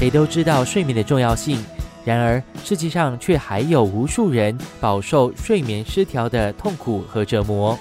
谁都知道睡眠的重要性，然而世界上却还有无数人饱受睡眠失调的痛苦和折磨。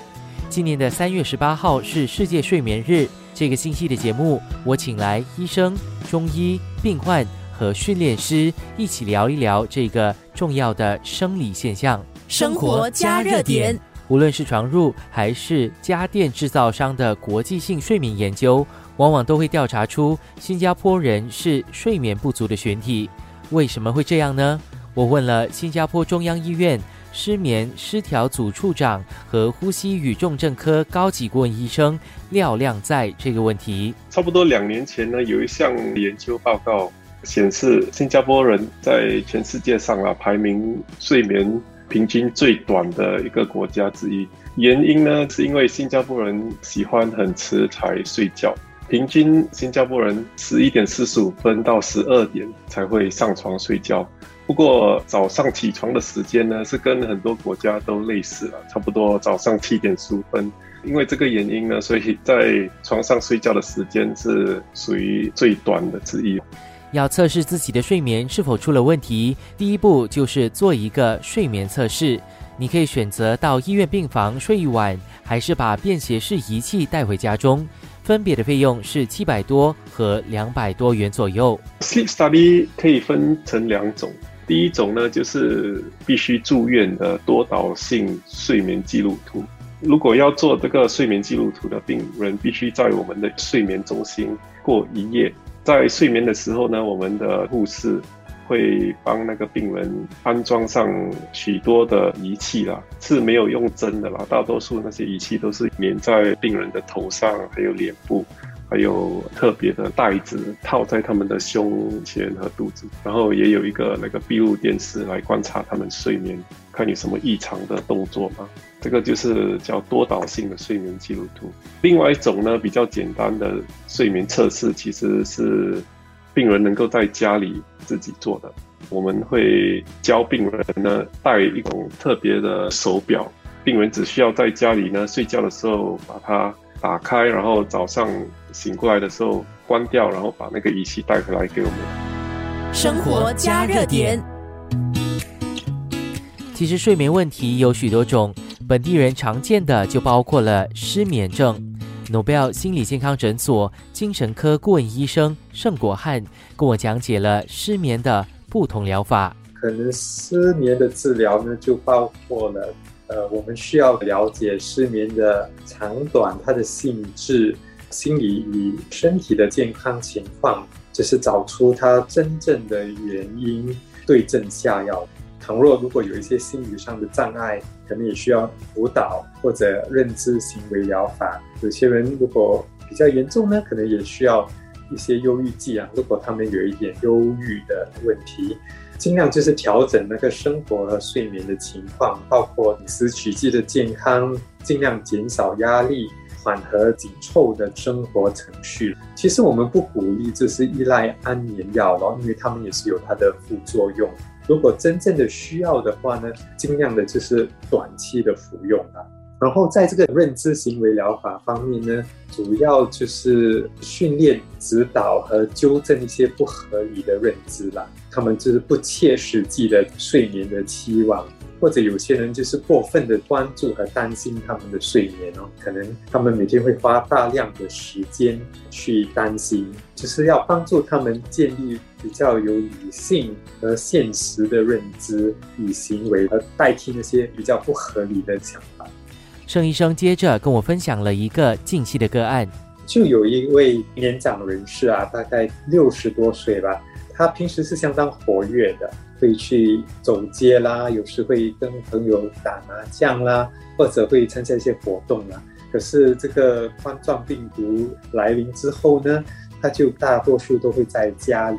今年的三月十八号是世界睡眠日，这个星期的节目，我请来医生、中医、病患和训练师一起聊一聊这个重要的生理现象。生活加热点，无论是床褥还是家电制造商的国际性睡眠研究，往往都会调查出新加坡人是睡眠不足的群体。为什么会这样呢？我问了新加坡中央医院。失眠失调组处长和呼吸与重症科高级顾问医生廖亮在这个问题，差不多两年前呢，有一项研究报告显示，新加坡人在全世界上啊排名睡眠平均最短的一个国家之一。原因呢，是因为新加坡人喜欢很迟才睡觉，平均新加坡人十一点四十五分到十二点才会上床睡觉。不过早上起床的时间呢，是跟很多国家都类似了，差不多早上七点十五分。因为这个原因呢，所以在床上睡觉的时间是属于最短的之一。要测试自己的睡眠是否出了问题，第一步就是做一个睡眠测试。你可以选择到医院病房睡一晚，还是把便携式仪器带回家中。分别的费用是七百多和两百多元左右。Sleep study 可以分成两种。第一种呢，就是必须住院的多导性睡眠记录图。如果要做这个睡眠记录图的病人，必须在我们的睡眠中心过一夜。在睡眠的时候呢，我们的护士会帮那个病人安装上许多的仪器啦，是没有用针的啦。大多数那些仪器都是粘在病人的头上，还有脸部。还有特别的袋子套在他们的胸前和肚子，然后也有一个那个闭路电视来观察他们睡眠，看有什么异常的动作吗？这个就是叫多导性的睡眠记录图。另外一种呢，比较简单的睡眠测试，其实是病人能够在家里自己做的。我们会教病人呢戴一种特别的手表，病人只需要在家里呢睡觉的时候把它。打开，然后早上醒过来的时候关掉，然后把那个仪器带回来给我们。生活加热点。其实睡眠问题有许多种，本地人常见的就包括了失眠症。诺贝尔心理健康诊所精神科顾问医生盛国汉跟我讲解了失眠的不同疗法。可能失眠的治疗呢，就包括了。呃，我们需要了解失眠的长短、它的性质、心理与身体的健康情况，就是找出它真正的原因，对症下药。倘若如果有一些心理上的障碍，可能也需要辅导或者认知行为疗法。有些人如果比较严重呢，可能也需要一些忧郁剂啊。如果他们有一点忧郁的问题。尽量就是调整那个生活和睡眠的情况，包括饮食取剂的健康，尽量减少压力，缓和紧凑的生活程序。其实我们不鼓励就是依赖安眠药咯，因为他们也是有它的副作用。如果真正的需要的话呢，尽量的就是短期的服用啊。然后在这个认知行为疗法方面呢，主要就是训练、指导和纠正一些不合理的认知啦。他们就是不切实际的睡眠的期望，或者有些人就是过分的关注和担心他们的睡眠哦。可能他们每天会花大量的时间去担心，就是要帮助他们建立比较有理性和现实的认知与行为，而代替那些比较不合理的想法。盛医生接着跟我分享了一个近期的个案，就有一位年长人士啊，大概六十多岁吧，他平时是相当活跃的，会去走街啦，有时会跟朋友打麻将啦，或者会参加一些活动啦。可是这个冠状病毒来临之后呢，他就大多数都会在家里，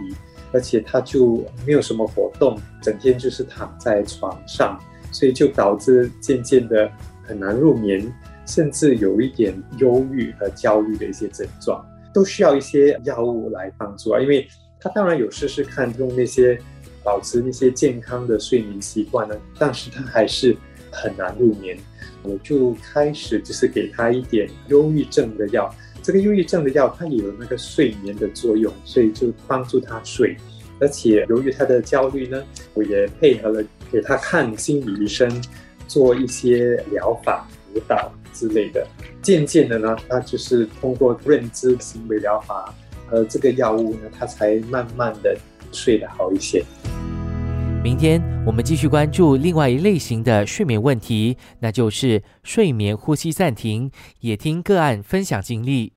而且他就没有什么活动，整天就是躺在床上，所以就导致渐渐的。很难入眠，甚至有一点忧郁和焦虑的一些症状，都需要一些药物来帮助啊。因为他当然有试试看用那些保持那些健康的睡眠习惯呢，但是他还是很难入眠。我就开始就是给他一点忧郁症的药，这个忧郁症的药它有那个睡眠的作用，所以就帮助他睡。而且由于他的焦虑呢，我也配合了给他看心理医生，做一些疗法辅导之类的。渐渐的呢，他就是通过认知行为疗法和这个药物呢，他才慢慢的睡得好一些。明天我们继续关注另外一类型的睡眠问题，那就是睡眠呼吸暂停，也听个案分享经历。